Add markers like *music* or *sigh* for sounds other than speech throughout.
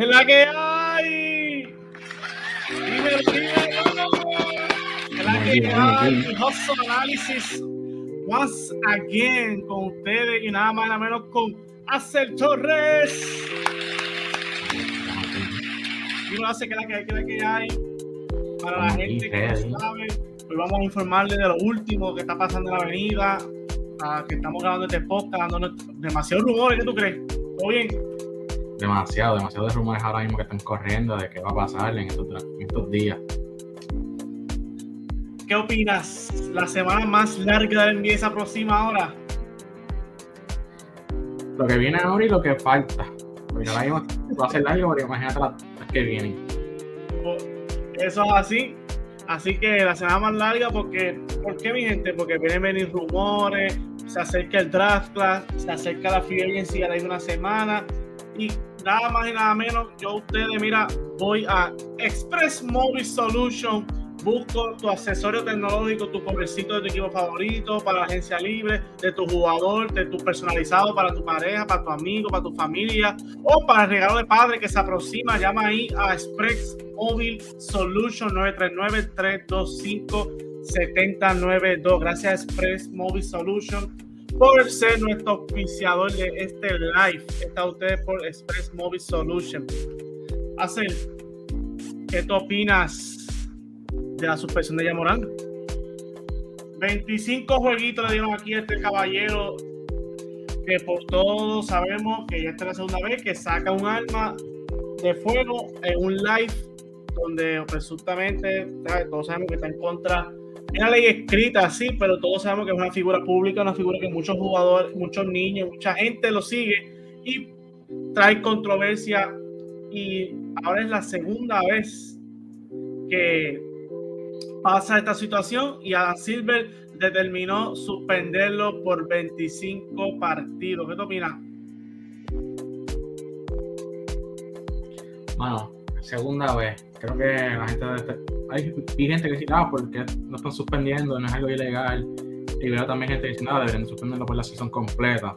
es la que hay. Dímelo, dímelo. Es la que hay. Hustle Analysis once again con ustedes y nada más y nada menos con Acel Torres. Y no hace que la que hay, que la que hay. Para la gente que no sabe, hoy vamos a informarle de lo último que está pasando en la avenida, a que estamos grabando este podcast, dando demasiados rumores, ¿qué tú crees? ¿Todo bien? Demasiado, demasiado de rumores ahora mismo que están corriendo de qué va a pasar en estos, días. ¿Qué opinas? ¿La semana más larga del NBA se aproxima ahora? Lo que viene ahora y lo que falta. Porque ahora mismo va a ser largo, pero imagínate las, que vienen. Eso es así. Así que la semana más larga, porque, ¿por qué mi gente? Porque vienen venir rumores, se acerca el draft class, se acerca la free agency a la de una semana y nada más y nada menos, yo ustedes, mira, voy a Express Mobile Solution, busco tu accesorio tecnológico, tu covercito de tu equipo favorito, para la agencia libre, de tu jugador, de tu personalizado para tu pareja, para tu amigo, para tu familia, o para el regalo de padre que se aproxima, llama ahí a Express Mobile Solution 939-325-7092. Gracias Express Mobile Solution por ser nuestro auspiciador de este live. Está usted por Express Mobile Solution. Hacen, ¿qué tú opinas de la suspensión de Yamorán? 25 jueguitos le dieron aquí a este caballero que por todos sabemos que ya es la segunda vez que saca un arma de fuego en un live donde presuntamente todos sabemos que está en contra una ley escrita, sí, pero todos sabemos que es una figura pública, una figura que muchos jugadores, muchos niños, mucha gente lo sigue y trae controversia. Y ahora es la segunda vez que pasa esta situación y a Silver determinó suspenderlo por 25 partidos. ¿Qué opinas? Bueno, segunda vez. Creo que la gente debe hay, gente que dice, ah, porque no están suspendiendo, no es algo ilegal. Y veo también gente que dice, nada, deberían suspenderlo por la sesión completa.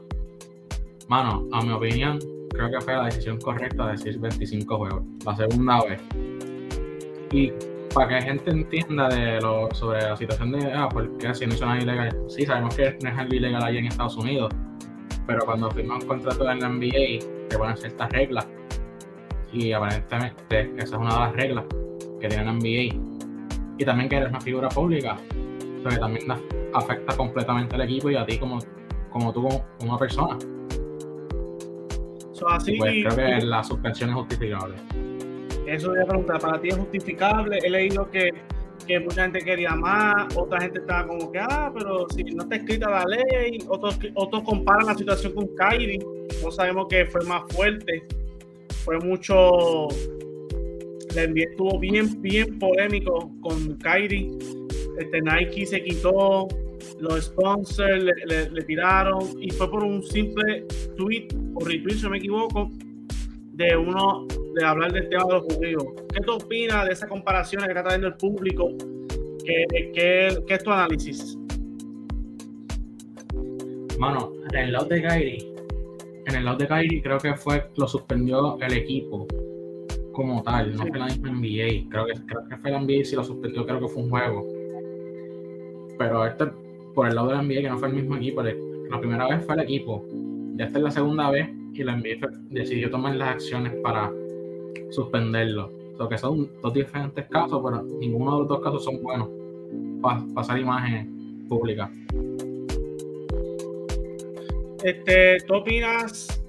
Mano, a mi opinión, creo que fue la decisión correcta de decir 25 juegos, la segunda vez. Y para que la gente entienda de lo, sobre la situación de, ah, porque si no hizo nada ilegal. Sí, sabemos que no es algo ilegal allí en Estados Unidos, pero cuando firman un contrato en la NBA, te ponen ciertas reglas. Y aparentemente esa es una de las reglas que tiene NBA. Y también que eres una figura pública, pero que también afecta completamente al equipo y a ti como, como tú como una persona. así, pues creo que la suspensión es justificable. Eso voy a preguntar, ¿para ti es justificable? He leído que, que mucha gente quería más, otra gente estaba como que, ah, pero si no está escrita la ley, otros, otros comparan la situación con Kyrie, no sabemos que fue más fuerte, fue mucho la NBA estuvo bien, bien polémico con Kyrie. Este, Nike se quitó, los sponsors le, tiraron y fue por un simple tweet o retweet, si no me equivoco, de uno de hablar del tema de los judíos. ¿Qué tú opinas de esa comparación que está trayendo el público? ¿Qué, qué, qué es tu análisis? Mano, el lado de Kyrie, en el lado de Kyrie creo que fue, lo suspendió el equipo como tal, no fue la misma NBA. Creo que, creo que fue la NBA si lo suspendió, creo que fue un juego. Pero este, por el lado de la NBA, que no fue el mismo equipo, la primera vez fue el equipo, ya esta es la segunda vez y la NBA decidió tomar las acciones para suspenderlo. O que son dos diferentes casos, pero ninguno de los dos casos son buenos para pasar imágenes públicas. Este, ¿Tú opinas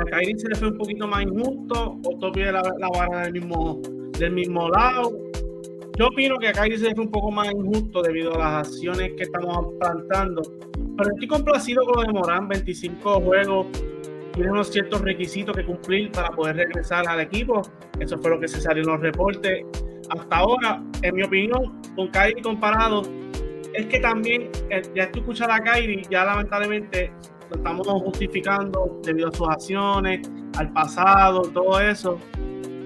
a Kyrie se le fue un poquito más injusto, o pide la, la vara del mismo, del mismo lado. Yo opino que a Kyrie se le fue un poco más injusto debido a las acciones que estamos plantando. Pero estoy complacido con lo de Morán, 25 juegos, tiene unos ciertos requisitos que cumplir para poder regresar al equipo. Eso fue lo que se salió en los reportes. Hasta ahora, en mi opinión, con Kyrie comparado, es que también, eh, ya tú escuchas a Kyrie, ya lamentablemente lo estamos justificando debido a sus acciones, al pasado, todo eso.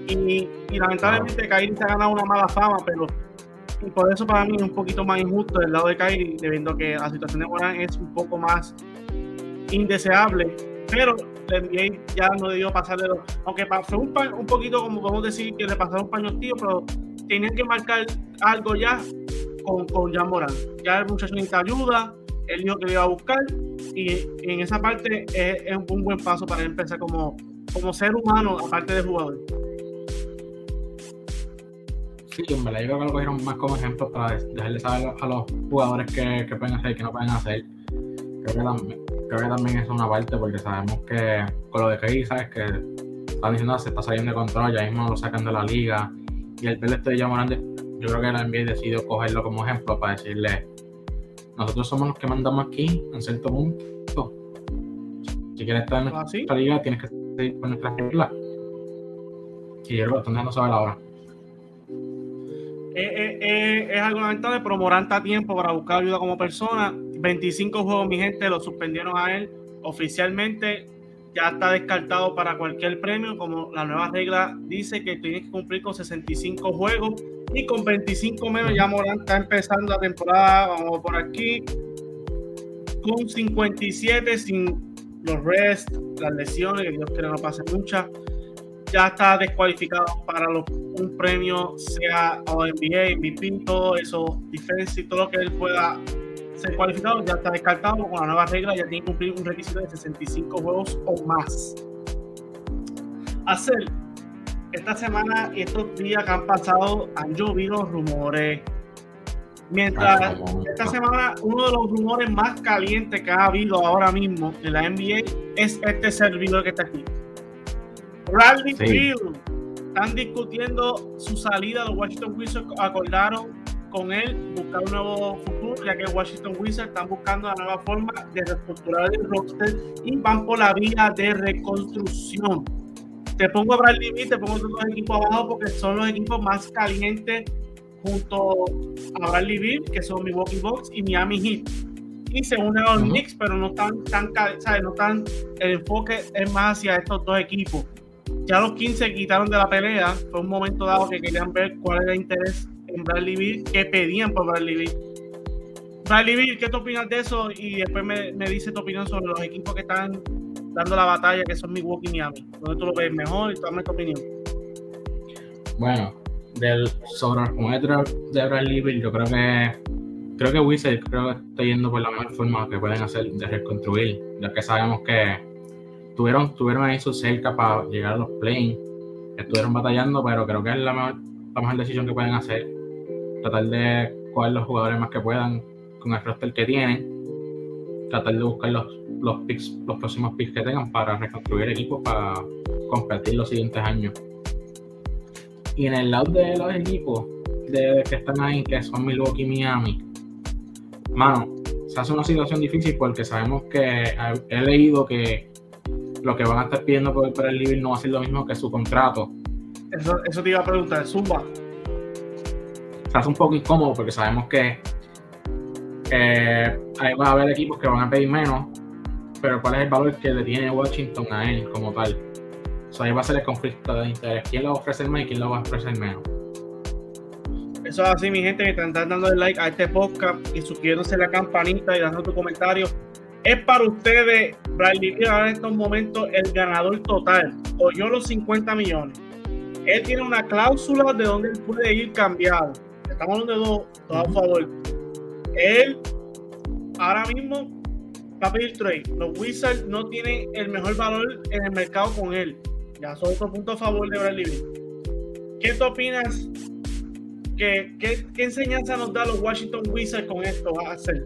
Y, lamentablemente Kairi se ha ganado una mala fama, pero y por eso para mí es un poquito más injusto del lado de Kairi, debido que la situación de Morán es un poco más indeseable. Pero la NBA ya no debió pasarle los. Aunque fue un, un poquito, como podemos decir, que le pasaron un paño tío, pero tenían que marcar algo ya con, con Jan Morán. Ya el muchacho necesita ayuda, él dijo que lo iba a buscar, y en esa parte es, un buen paso para empezar como, como ser humano, aparte de jugador. Sí, en verdad, yo creo que lo cogieron más como ejemplo para dejarle saber a los jugadores qué, pueden hacer y qué no pueden hacer. Creo que, también, creo que también es una parte porque sabemos que con lo de Key, sabes que están diciendo se está saliendo de control, ya mismo lo sacan de la liga. Y el PL estoy llamando, yo creo que la NBA decidió cogerlo como ejemplo para decirle, nosotros somos los que mandamos aquí, en cierto punto. Si quieres estar en ¿Ah, nuestra liga, tienes que seguir con nuestras reglas. Y yo lo están dejando saber ahora. Eh, eh, eh, es algo lamentable, pero Morán está a tiempo para buscar ayuda como persona. 25 juegos, mi gente, lo suspendieron a él oficialmente. Ya está descartado para cualquier premio, como la nueva regla dice que tiene que cumplir con 65 juegos y con 25 menos ya Morán está empezando la temporada, vamos por aquí, con 57 sin los rest, las lesiones, que Dios quiera no pase muchas ya está descualificado para un premio, sea NBA, MVP, todo eso, defense y todo lo que él pueda ser cualificado, ya está descartado con la nueva regla, ya tiene que cumplir un requisito de 65 juegos o más. Hacer esta semana y estos días que han pasado han llovido rumores. Mientras esta semana uno de los rumores más calientes que ha habido ahora mismo en la NBA es este servidor que está aquí. Bradley Field. Están discutiendo su salida. Los Washington Wizards acordaron con él buscar un nuevo ya que Washington Wizards están buscando la nueva forma de reestructurar el roster y van por la vía de reconstrucción. Te pongo a Bradley Beal, te pongo todos los equipos abajo porque son los equipos más calientes junto a Bradley Beal, que son Milwaukee Bucks y Miami Heat. Y se unen a los Knicks, pero no están tan, no tan, el enfoque es más hacia estos dos equipos. Ya los 15 quitaron de la pelea. Fue un momento dado que querían ver cuál era el interés en Bradley Bill, que pedían por Bradley Bill. Bradley Bill, ¿qué tú opinas de eso? Y después me, me dice tu opinión sobre los equipos que están dando la batalla, que son Milwaukee y Miami. ¿Dónde tú lo ves mejor? Y dame tu opinión. Bueno, del, sobre los de Bradley Bill, yo creo que creo que Wizard creo que está yendo por la mejor forma que pueden hacer de reconstruir, ya que sabemos que tuvieron, tuvieron ahí su cerca para llegar a los play Estuvieron batallando, pero creo que es la mejor, la mejor decisión que pueden hacer. Tratar de coger los jugadores más que puedan con el roster que tienen. Tratar de buscar los, los picks, los próximos picks que tengan para reconstruir equipos para competir los siguientes años. Y en el lado de los equipos de, que están ahí, que son Milwaukee y Miami, mano, se hace una situación difícil porque sabemos que he leído que lo que van a estar pidiendo por, el libre no va a ser lo mismo que su contrato. Eso, eso te iba a preguntar, Zumba. Se hace un poco incómodo porque sabemos que ahí va a haber equipos que van a pedir menos, pero ¿cuál es el valor que le tiene Washington a él como tal? O sea, ahí va a ser el conflicto de interés. ¿Quién lo va a ofrecer más y quién lo va a ofrecer menos? Eso es así, mi gente, que están dando el like a este podcast y suscribiéndose a la campanita y dando tu comentario es para ustedes, Bradley ahora en estos momentos el ganador total. Oyó los 50 millones. Él tiene una cláusula de donde él puede ir cambiado. Estamos hablando de dos, todo a favor. Él ahora mismo va a trade. Los Wizards no tienen el mejor valor en el mercado con él. Ya son otro punto a favor de Bradley ¿Qué tú opinas? ¿Qué, qué, enseñanza nos da los Washington Wizards con esto? ¿Va a hacer?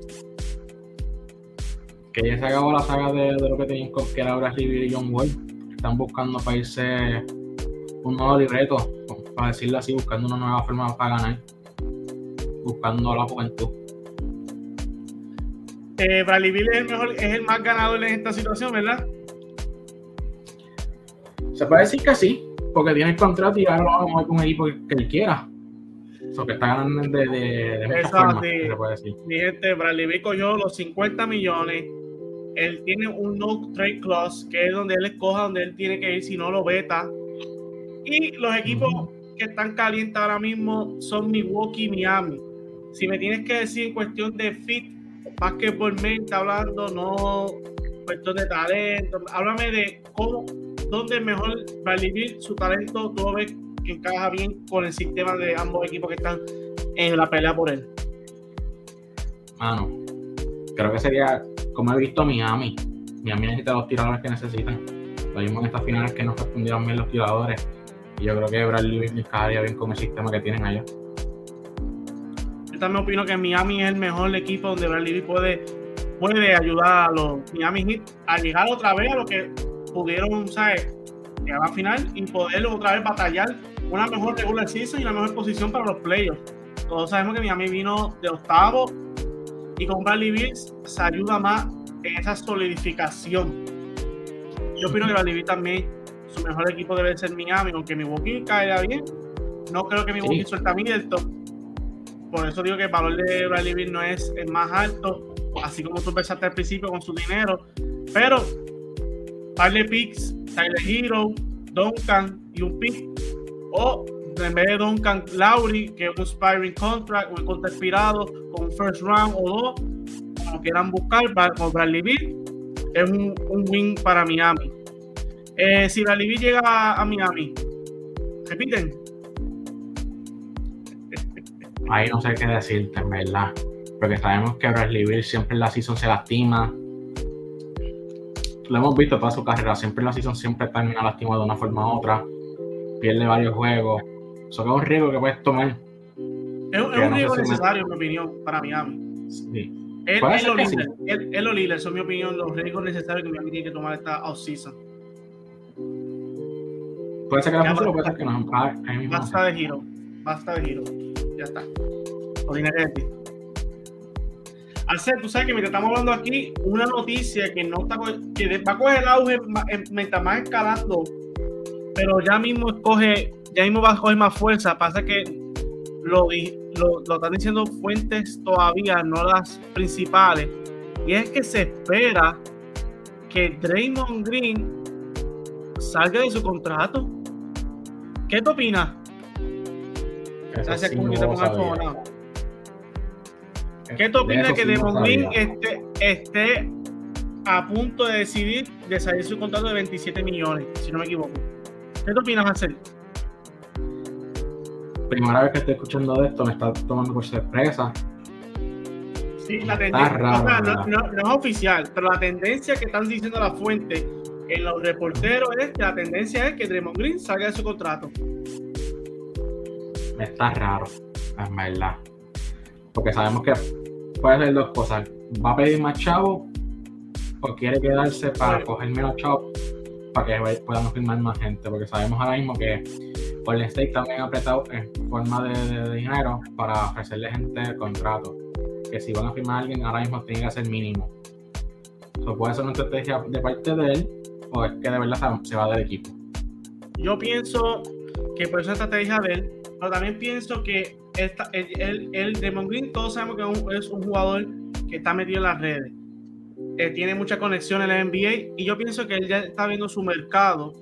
que ya se acabó la saga de, lo que tenían que era Bradley y John Wall. Están buscando para irse un nuevo libreto, para decirlo así, buscando una nueva forma para ganar, buscando la juventud. Eh, Bradley Bill es el mejor, es el más ganador en esta situación, ¿verdad? Se puede decir que sí, porque tiene el contrato y ahora lo vamos a ver con un equipo que, él quiera. O que está ganando de, de, de Exacto. se puede decir. Mi gente, Bradley Bill cogió los 50 millones él tiene un no trade clause, que es donde él escoja donde él tiene que ir si no lo veta. Y los equipos que están calientes ahora mismo son Milwaukee y Miami. Si me tienes que decir en cuestión de fit, más que por mente hablando, no, cuestión de talento. Háblame de cómo, dónde mejor vivir su talento, tú ves que encaja bien con el sistema de ambos equipos que están en la pelea por él. Mano, creo que sería como he visto Miami. Miami necesita los tiradores que necesitan. Lo mismo en estas finales que no respondieron bien los tiradores. Y yo creo que Bradley encajaría bien con el sistema que tienen allá. Yo también opino que Miami es el mejor equipo donde Bradley puede, puede ayudar a los Miami Heat a llegar otra vez a lo que pudieron, ¿sabes? Llegar a la final y poder otra vez batallar una mejor regular season y una mejor posición para los playoffs. Todos sabemos que Miami vino de octavo y con Bradley Bills se ayuda más en esa solidificación. Yo opino que Bradley Bills también, su mejor equipo debe ser Miami, aunque Milwaukee caiga bien. No creo que Milwaukee sí. suelta Middleton. Por eso digo que el valor de Bradley Bills no es el más alto, así como tú pensaste al principio con su dinero. Pero, darle picks, Tyler Hero, Duncan y un pick. O en vez de Duncan Lowry, que es un spiring contract, un contrato expirado, con first round o dos, como quieran buscar, con Bradley Beal, es un, win para Miami. Eh, si Bradley Beal llega a, Miami, repiten. Ahí no sé qué decirte, en verdad. Porque sabemos que Bradley Beal siempre en la season se lastima. Lo hemos visto toda su carrera, siempre en la season siempre termina lastimado de una forma u otra. Pierde varios juegos eso es un riesgo que puedes tomar. Es, es un riesgo necesario, en mi opinión, para Miami. Sí. Él, él, lo líder, sí. él, él lo líder, son mi opinión, los riesgos necesarios que Miami tiene que tomar esta off-season. Puede ser que la puede ser que no. Ah, basta de giro, basta de giro. Ya está. Ordinaria de ti. Alcer, tú sabes que mientras estamos hablando aquí, una noticia que no está que va a coger el auge mientras más escalando, pero ya mismo escoge ya mismo va a coger más fuerza. Pasa que lo, lo, lo, están diciendo fuentes todavía, no las principales. Y es que se espera que Draymond Green salga de su contrato. ¿Qué te opinas? Gracias, sí no ¿Qué te opinas que Draymond Green esté, esté a punto de decidir de salir su contrato de 27 millones, si no me equivoco? ¿Qué te opinas, hacer? primera vez que estoy escuchando de esto, me está tomando por sorpresa. Sí, la tendencia, raro, o sea, no, no, no, es oficial, pero la tendencia que están diciendo la fuente en los reporteros es que la tendencia es que Draymond Green salga de su contrato. Está raro, es verdad. Porque sabemos que puede ser dos cosas. Va a pedir más chavo o quiere quedarse para coger menos chavo para que puedan firmar más gente. Porque sabemos ahora mismo que Golden State también ha apretado en forma de, de, de, dinero para ofrecerle gente el contrato. Que si van a firmar a alguien, ahora mismo tiene que ser mínimo. Eso puede ser una estrategia de parte de él o es que de verdad se va del equipo. Yo pienso que ser una estrategia de él, pero también pienso que esta, el, el, el Demon Green, todos sabemos que es un, es un, jugador que está metido en las redes. Eh, tiene mucha conexión en la NBA y yo pienso que él ya está viendo su mercado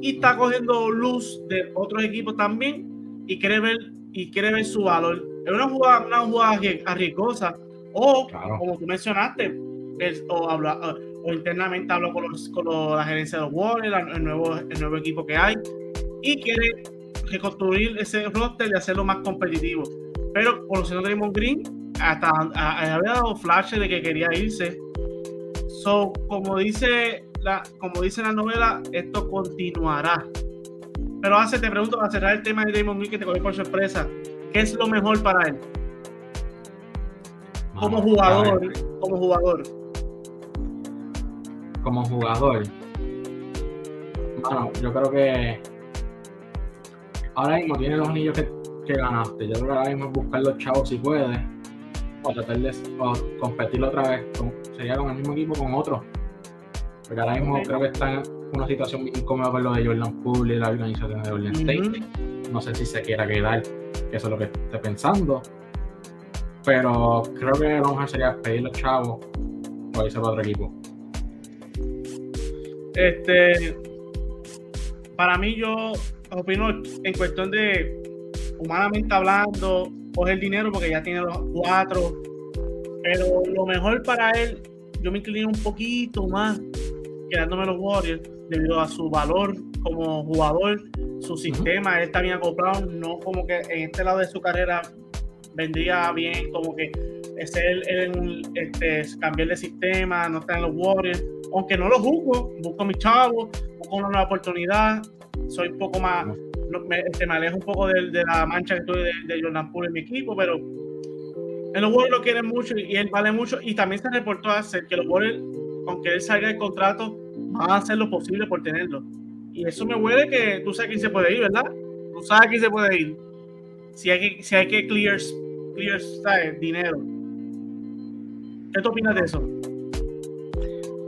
y está cogiendo luz de otros equipos también y quiere ver y quiere ver su valor. Es una jugada, una jugada arriesgosa. O, claro. como tú mencionaste, es, o, habla, o, internamente hablo con, los, con los, la gerencia de los Warriors, el nuevo, el nuevo equipo que hay, y quiere reconstruir ese roster y hacerlo más competitivo. Pero conociendo a Draymond Green, hasta había dado flashes de que quería irse. So, como dice la, como dice la novela, esto continuará. Pero hace, te pregunto, para cerrar el tema de Damon Green que te cogió por sorpresa, ¿qué es lo mejor para él? Como jugador, como jugador. Como jugador. Bueno, yo creo que ahora mismo tiene los anillos que, que ganaste. Yo creo que ahora mismo buscar los chavos si puede. O tratar de o competir otra vez. Con, sería con el mismo equipo con otro porque ahora mismo creo que está en una situación incómoda con lo de Jordan Poole y la organización de Golden State. No sé si se quiera quedar, que eso es lo que esté pensando. Pero creo que lo mejor sería pedir los chavos o irse para otro equipo. Este, para mí, yo opino en cuestión de humanamente hablando, coger dinero porque ya tiene los cuatro. Pero lo mejor para él yo me incliné un poquito más quedándome los Warriors debido a su valor como jugador, su sistema, él está bien acoplado, no como que en este lado de su carrera vendría bien como que es el, este, cambiar de sistema, no estar en los Warriors, aunque no lo juzgo, busco a mis chavos, busco una nueva oportunidad, soy un poco más, me, este, me, alejo un poco de, la mancha que tuve de, de, Jordan Poole en mi equipo, pero en los Warriors lo quieren mucho y, él vale mucho, y también se reportó hacer que los Warriors, aunque él salga del contrato, van a hacer lo posible por tenerlo. Y eso me huele que tú sabes quién se puede ir, ¿verdad? Tú sabes quién se puede ir. Si hay que, si hay que clear, clear dinero. ¿Qué tú opinas de eso?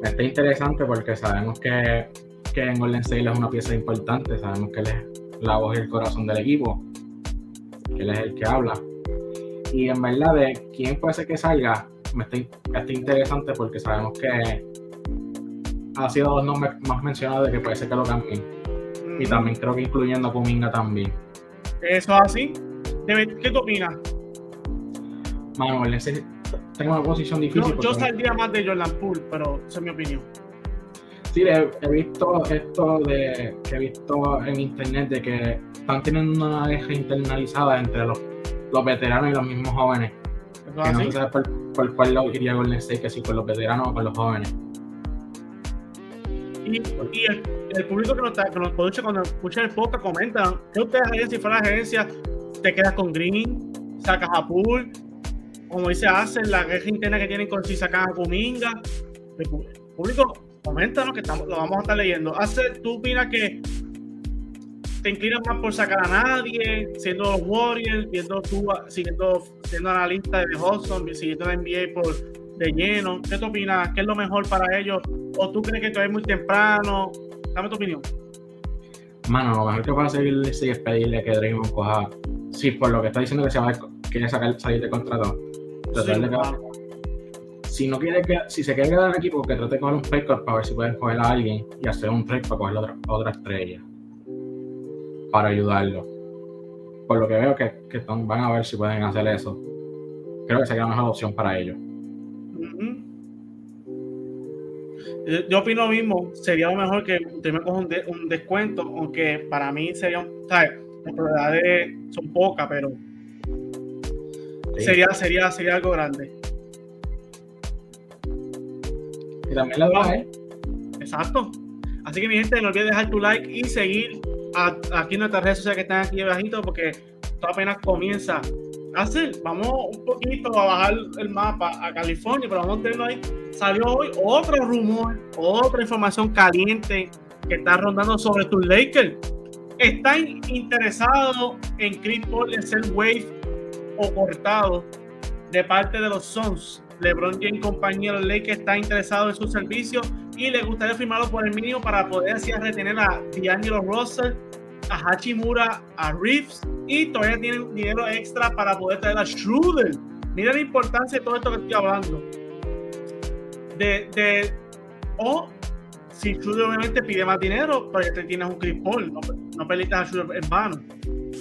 Está interesante porque sabemos que, que en Golden State es una pieza importante, sabemos que él es la voz y el corazón del equipo, que él es el que habla. Y en verdad, de quién puede ser que salga, me está, está interesante porque sabemos que ha sido dos nombres más mencionados de que puede ser que lo cambien. Y también creo que incluyendo a Kuminga también. ¿Eso es así? ¿Qué tú opinas? Mano, tengo una posición difícil. yo saldría más de Jordan Poole, pero esa es mi opinión. Sí, he, visto esto de que he visto en internet de que están teniendo una deja internalizada entre los, los veteranos y los mismos jóvenes. Que no sabe por, por, cuál lo iría Golden State, que si por los veteranos o por los jóvenes. Y, el, público que nos, que nos escucha cuando escucha el podcast comenta, ¿qué ustedes harían si fuera la agencia? ¿Te quedas con Green? ¿Sacas a Pool? Como dice hacen la guerra interna que tienen con si sacan a Kuminga. El público, coméntanos que estamos, lo vamos a estar leyendo. Hace, ¿Tú opinas que te inclinas más por sacar a nadie, siendo los Warriors, viendo tú, siguiendo, siendo analista de Hudson, siguiendo la NBA por de lleno? ¿Qué te opinas? ¿Qué es lo mejor para ellos? ¿O tú crees que todavía es muy temprano? Dame tu opinión. Mano, lo mejor que puedo hacer es pedirle que Draymond coja. Sí, por lo que está diciendo que se va a quiere sacar, salir de contrato. Si no quiere que, si se quiere quedar en el equipo, que trate de coger un pay para ver si pueden coger a alguien y hacer un trade para coger otra, otra estrella. Para ayudarlo. Por lo que veo que, que van a ver si pueden hacer eso. Creo que sería la mejor opción para ellos. Yo opino lo mismo, sería lo mejor que usted me coja un, descuento, aunque para mí sería un, ¿sabes? Las probabilidades son pocas, pero sería, sería, sería algo grande. Y también la baja, ¿eh? Exacto. Así que mi gente, no olvides dejar tu like y seguir aquí en nuestras redes sociales que están aquí abajito porque todo apenas comienza hacer, vamos un poquito a bajar el mapa a California, pero vamos a tenerlo ahí. Salió hoy otro rumor, otra información caliente que está rondando sobre tus Lakers. ¿Están interesados en Chris Paul en ser wave o cortado de parte de los Suns? LeBron James, compañero de Lakers, está interesado en su servicio y le gustaría firmarlo por el mínimo para poder así retener a D'Angelo Russell a Hachimura, a Reeves y todavía tienen dinero extra para poder traer a Schroeder. Mira la importancia de todo esto que estoy hablando. De, de o si Schroeder obviamente pide más dinero, porque te tienes un Chris Paul, no, no a Schroeder en vano.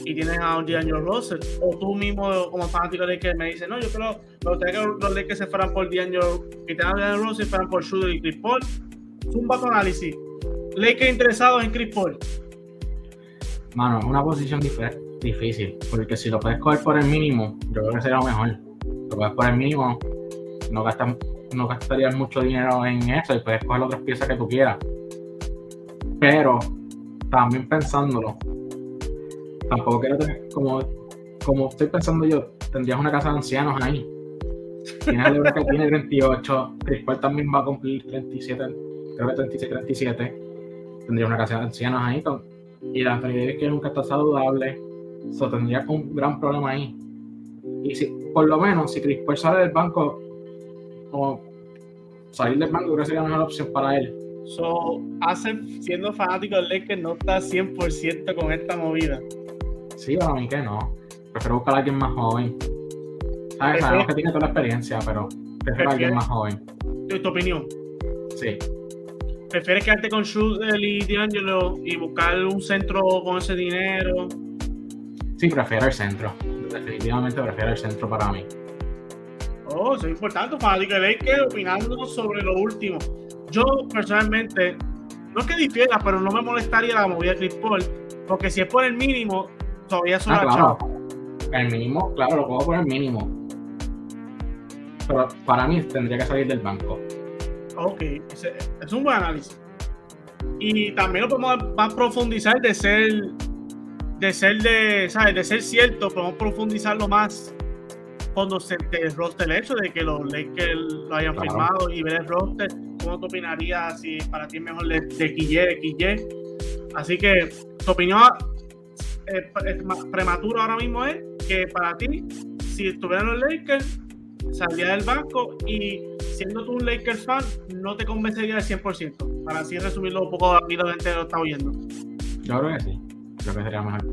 Y tienes a un D'Angelo Russell. O tú mismo, como fanático de que me dices, no, yo creo que los Lakers se fueran por D'Angelo, que tengan a D'Angelo Russell, fueran por Schroeder y Chris Paul. Un bajo análisis. Lakers interesados en Chris Paul. Mano, es una posición difícil, porque si lo puedes coger por el mínimo, yo creo que sería lo mejor. Lo puedes por el mínimo, no, gastas, no gastarías mucho dinero en eso y puedes coger otras piezas que tú quieras. Pero, también pensándolo, tampoco quiero tener, como, como estoy pensando yo, tendrías una casa de ancianos ahí. Tienes que tiene 38, Chris también va a cumplir 37, creo que 36, 37. Tendría una casa de ancianos ahí y la Anthony que nunca está saludable, eso tendría un gran problema ahí. Y si, por lo menos, si Chris Paul sale del banco, o salir del banco, creo que sería la mejor opción para él. So, hace, siendo fanático del Lakers, no está 100% con esta movida. Sí, para mí que no. Prefiero buscar a alguien más joven. ¿Sabes? Sabemos que tiene toda la experiencia, pero prefiero a alguien más joven. ¿Tu, tu opinión? Sí. ¿Prefieres quedarte con Schroeder y D'Angelo y buscar un centro con ese dinero? Sí, prefiero el centro. Definitivamente prefiero el centro para mí. Oh, eso es importante, fanático de Lakers, opinando sobre lo último. Yo, personalmente, no es que difiera, pero no me molestaría la movida de Chris Paul, porque si es por el mínimo, todavía es una ah, claro. El mínimo, claro, lo puedo poner mínimo. Pero para mí tendría que salir del banco. Ok, es un buen análisis. Y también lo podemos más profundizar de ser, de ser de, ¿sabes? De ser cierto, podemos profundizarlo más cuando se el roster el hecho de que los Lakers lo hayan firmado y ver el roster, ¿cómo te opinarías si para ti es mejor de, de de Así que tu opinión eh, prematuro ahora mismo es que para ti, si estuvieran los Lakers, salía del banco y siendo tú un Lakers fan, no te convencería al 100%. Para así resumirlo un poco aquí la gente lo está oyendo. Yo creo que sí. Creo que sería mejor.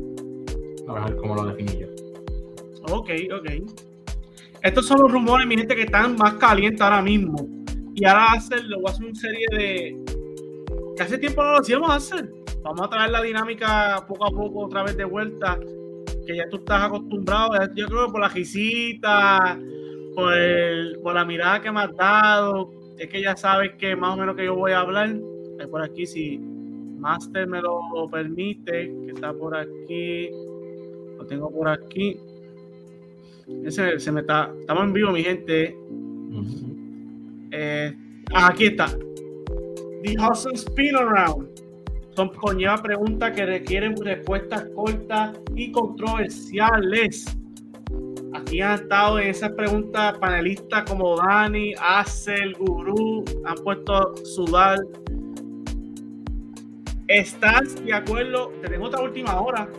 A ver cómo lo definí yo. Ok, ok. Estos son los rumores, mi gente, que están más calientes ahora mismo. Y ahora hacer, lo voy a hacer una serie de. que hace tiempo no lo hacíamos hacer. Vamos a traer la dinámica poco a poco otra vez de vuelta. Que ya tú estás acostumbrado. Yo creo que por la risita, por, por la mirada que me has dado, es que ya sabes que más o menos que yo voy a hablar. por aquí, si Master me lo permite, que está por aquí. Lo tengo por aquí. Ese se me está. Estamos en vivo, mi gente. Eh, ah, aquí está. The Hustle Spin Around. Son conlleva preguntas que requieren respuestas cortas y controversiales. Aquí han estado en esas preguntas panelistas como Dani, Axel, Guru, han puesto a sudar. ¿Estás de acuerdo? Tenemos otra última hora.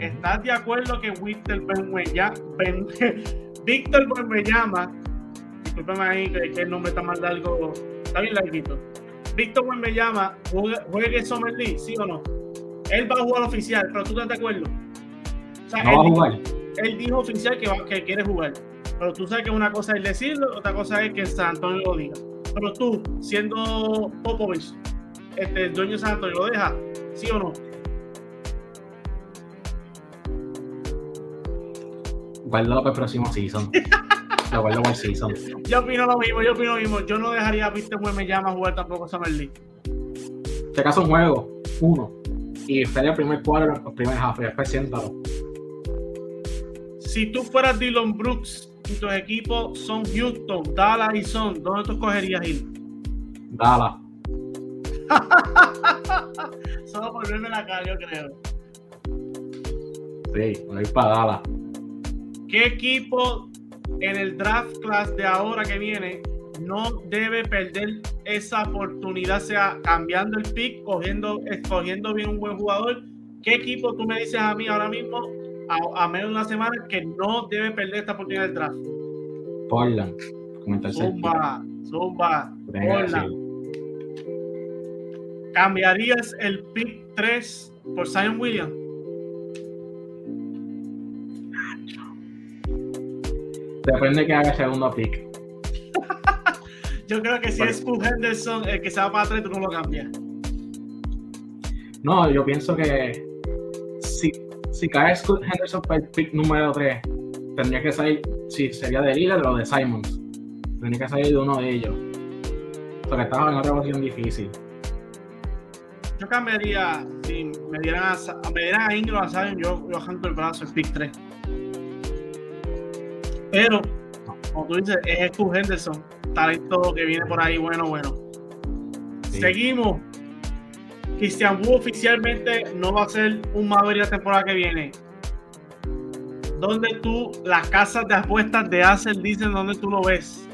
¿Estás de acuerdo que Víctor Ben, *laughs* Víctor Benweyama, discúlpeme ahí que, el nombre está mal largo, está bien larguito. Víctor Benweyama juegue Summer League, sí o no? Él va a jugar oficial, pero tú estás de acuerdo. O sea, no él, va a jugar. Él dijo oficial que, que quiere jugar. Pero tú sabes que una cosa es decirlo, otra cosa es que San Antonio lo diga. Pero tú, siendo Popovich, este, el dueño de San Antonio, ¿lo deja? ¿Sí o no? guárdalo para el próximo season. *laughs* Guardo para el season. Yo opino lo mismo, yo opino lo mismo. Yo no dejaría a Víctor me llama a jugar tampoco Summer League. Si acaso un juego, uno. Y estaría el primer cuadro, el primer half, y después siéntalo. Si tú fueras Dylan Brooks y tus equipos son Houston, Dallas y Son, ¿dónde tú escogerías ir? Dallas. *laughs* Solo por verme la cara, yo creo. Sí, voy a ir para Dallas. ¿Qué equipo en el draft class de ahora que viene no debe perder esa oportunidad, sea cambiando el pick, cogiendo, escogiendo bien un buen jugador? ¿Qué equipo tú me dices a mí ahora mismo, a, menos de una semana, que no debe perder esta oportunidad del draft? Portland. Zumba, Zumba, Portland. ¿Cambiarías el pick 3 por Zion Williams? Depende que haga segundo pick. *laughs* Yo creo que si es Paul Henderson el que se va para atrás, tú no lo cambias. No, yo pienso que si, si cae Scott Henderson para el pick número 3, tendría que salir, si sería de Lillard o de Simons. Tendría que salir de uno de ellos. Porque estaba en otra posición difícil. Yo cambiaría, si me dieran a, me dieran a Ingram a Simon, yo, yo el brazo el pick 3. Pero, como tú dices, es Stu Henderson, talento que viene por ahí, bueno, bueno. Seguimos. Christian Wu oficialmente no va a ser un Maverick la temporada que viene. ¿Dónde tú, las casas de apuestas de Acer dicen dónde tú lo ves?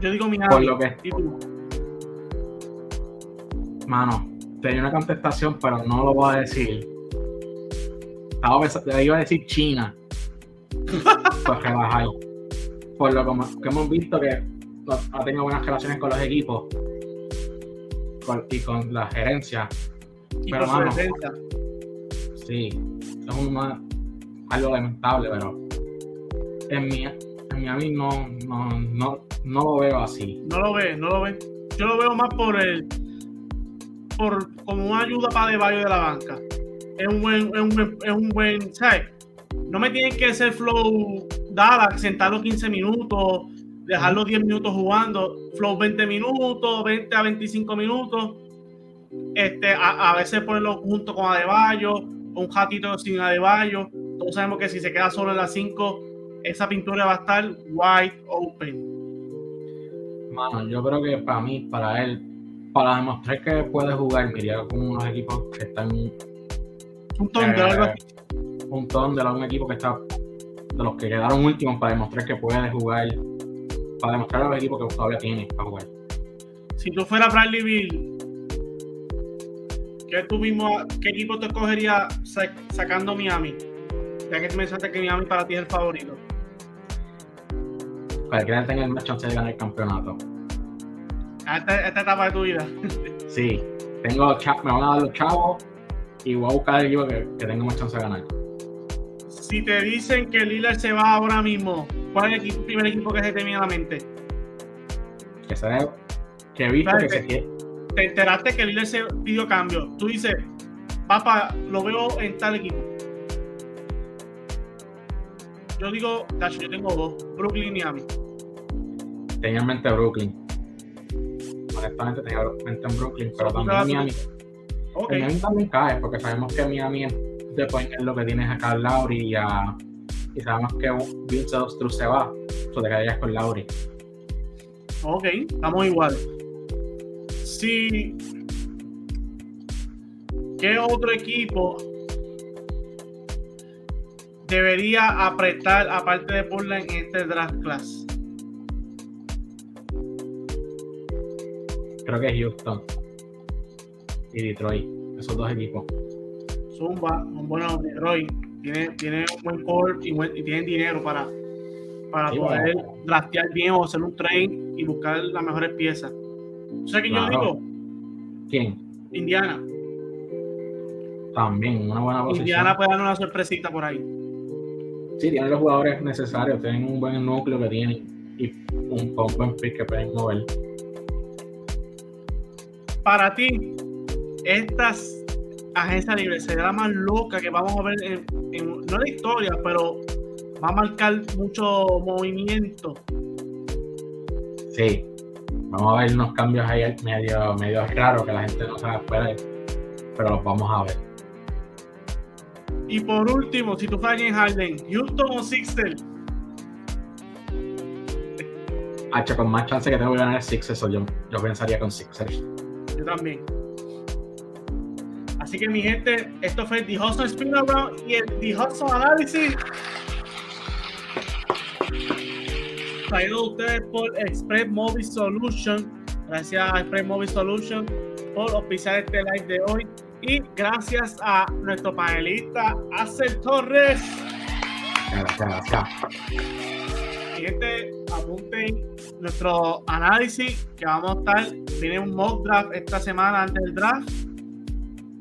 Yo digo mi Por lo que... ¿Y tú? Mano, tenía una contestación, pero no lo voy a decir estaba iba a decir China. *laughs* pues. Por lo que hemos visto que ha tenido buenas relaciones con los equipos y con la gerencia. Y pero, mano, sí, es un, algo lamentable, pero en mi, en Miami no, no, no, no lo veo así. No lo ve, no lo ve. Yo lo veo más por el por como una ayuda para de de la banca es un buen, es un, es un buen, ¿sabes? no me tienen que ser flow Dallas, sentarlo 15 minutos, dejarlo 10 minutos jugando, flow 20 minutos, 20 a 25 minutos. Este, a, veces ponerlo junto con Adebayo, un ratito sin Adebayo. Todos sabemos que si se queda solo en las 5, esa pintura va a estar wide open. Mano, yo creo que para mí, para él, para demostrar que puede jugar, quería con unos equipos que están. Un ton de algo Un ton de un equipo que está. De los que quedaron últimos para demostrar que puede jugar. Para demostrar a los equipos que todavía tiene para jugar. Si tú fueras Bradley Bill, ¿qué, tú mismo, ¿qué equipo te escogerías sacando Miami? Ya que mencionaste que Miami para ti es el favorito para que tenga más chance de ganar el campeonato. Esta, esta etapa de tu vida. *laughs* sí, tengo me van a dar los chavos y voy a buscar el equipo que, que tenga más chance de ganar. Si te dicen que Lillard se va ahora mismo, ¿cuál es el, primer equipo que se te viene a la mente? Que se que he visto que se quiere. Te enteraste que Lillard se pidió cambio. Tú dices, papá, lo veo en tal equipo. Yo digo, yo tengo dos, Brooklyn y Miami tenía en mente Brooklyn. Honestamente tenía en mente en Brooklyn, pero también Miami. Okay. Miami también cae, porque sabemos que Miami después es lo que tienes a Carl Lowry y, a, y sabemos que Bill Selstru se va, o te quedarías con Lowry. Ok, estamos igual. Si. ¿Qué otro equipo debería apretar aparte de Portland en este draft class? creo que es Houston y Detroit, esos dos equipos. Zumba, bueno, Detroit tiene, tiene un buen core y, buen, y tienen dinero para, para poder draftear bien o hacer un train y buscar las mejores piezas. O sea que yo digo. ¿Quién? Indiana. También, una buena posición. Indiana puede dar una sorpresita por ahí. Sí, tienen los jugadores necesarios, tienen un buen núcleo que tienen y un, un buen pick que pueden mover para ti, estas agencias libres será la más loca que vamos a ver en, no la historia, pero va a marcar mucho movimiento. Sí, vamos a ver unos cambios ahí medio, medio raros que la gente no sabe esperar, pero los vamos a ver. Y por último, si tú fallas en Harden, Houston o Sixers. Hacho, con más chance que tengo que ganar Sixers, yo, yo pensaría con Sixers yo también. Así que mi gente, esto fue The Hustle Spin Around y el The Hustle Analysis. Traído a ustedes por Express Mobile Solution. Gracias a Express Mobile Solution por oficiar este live de hoy. Y gracias a nuestro panelista, Acel Torres. Gracias. gente, apunten nuestro análisis que vamos a estar. Tiene un mock draft esta semana antes del draft.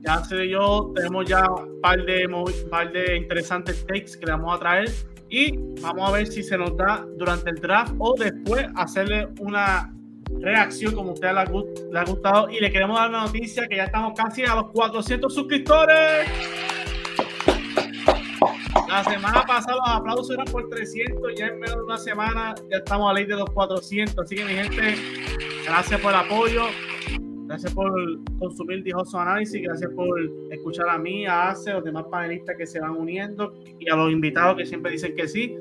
Ya sé yo, tenemos ya un par de, par de interesantes takes que le vamos a traer. Y vamos a ver si se nos da durante el draft o después hacerle una reacción como a usted le ha gustado. Y le queremos dar una noticia que ya estamos casi a los 400 suscriptores. La semana pasada los aplausos eran por 300, ya en menos de una semana ya estamos a ley de los 400. Así que mi gente, gracias por el apoyo, gracias por consumir Dijoso Análisis, gracias por escuchar a mí, a Ace, a los demás panelistas que se van uniendo y a los invitados que siempre dicen que sí.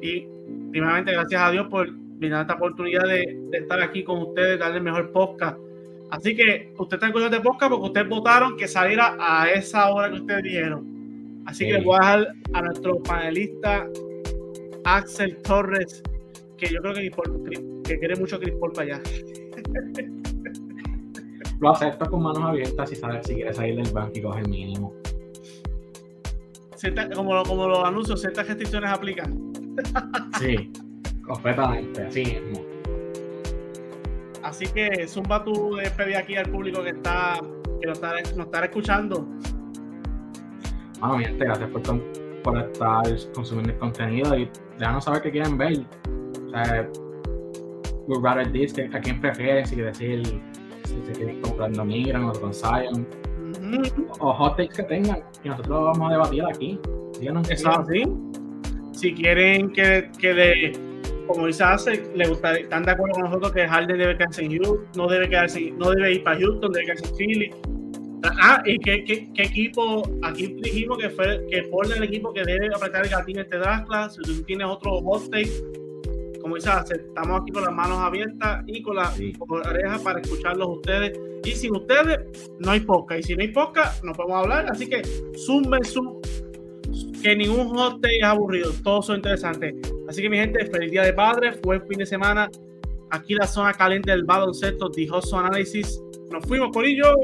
Y primeramente gracias a Dios por brindar esta oportunidad de, estar aquí con ustedes, darle el mejor podcast. Así que usted está en de podcast porque ustedes votaron que saliera a esa hora que ustedes dijeron. Así que voy a dejar a nuestro panelista Axel Torres, que yo creo que, que quiere mucho Chris Paul para allá. *laughs* Lo acepto con manos abiertas si, si quiere salir del banco y coge el mínimo. como, como los anuncios, ciertas restricciones aplican. sí, completamente, así mismo. Así que zumba tu despedida aquí al público que está que nos está, nos está escuchando bueno, mi gente, gracias por, por estar consumiendo el contenido y déjanos saber qué quieren ver. O sea, we'd rather this, a quién prefieren, si quieren decir si se quieren comprando Migran o con Zion. o hot takes que tengan, y nosotros vamos a debatir aquí. Díganos Eso así. Si quieren que, que le, como dice hace, le gusta, están de acuerdo con nosotros que Harden debe quedarse en Houston, no debe quedarse, no debe ir para Houston, debe quedarse en Philly. Ah, y qué, qué, qué, equipo, aquí dijimos que fue que Portland el equipo que debe apretar el gatillo este draft class, si tú tienes otro hot take, como dice, estamos aquí con las manos abiertas y con las orejas para escucharlos ustedes. Y sin ustedes, no hay podcast. Y si no hay podcast, no podemos hablar. Así que zumben su. Que ningún hot es aburrido. Todos son interesantes. Así que, mi gente, feliz día de padre. El fin de semana. Aquí la zona caliente del baloncesto. Dijo su análisis. Nos fuimos, por ello.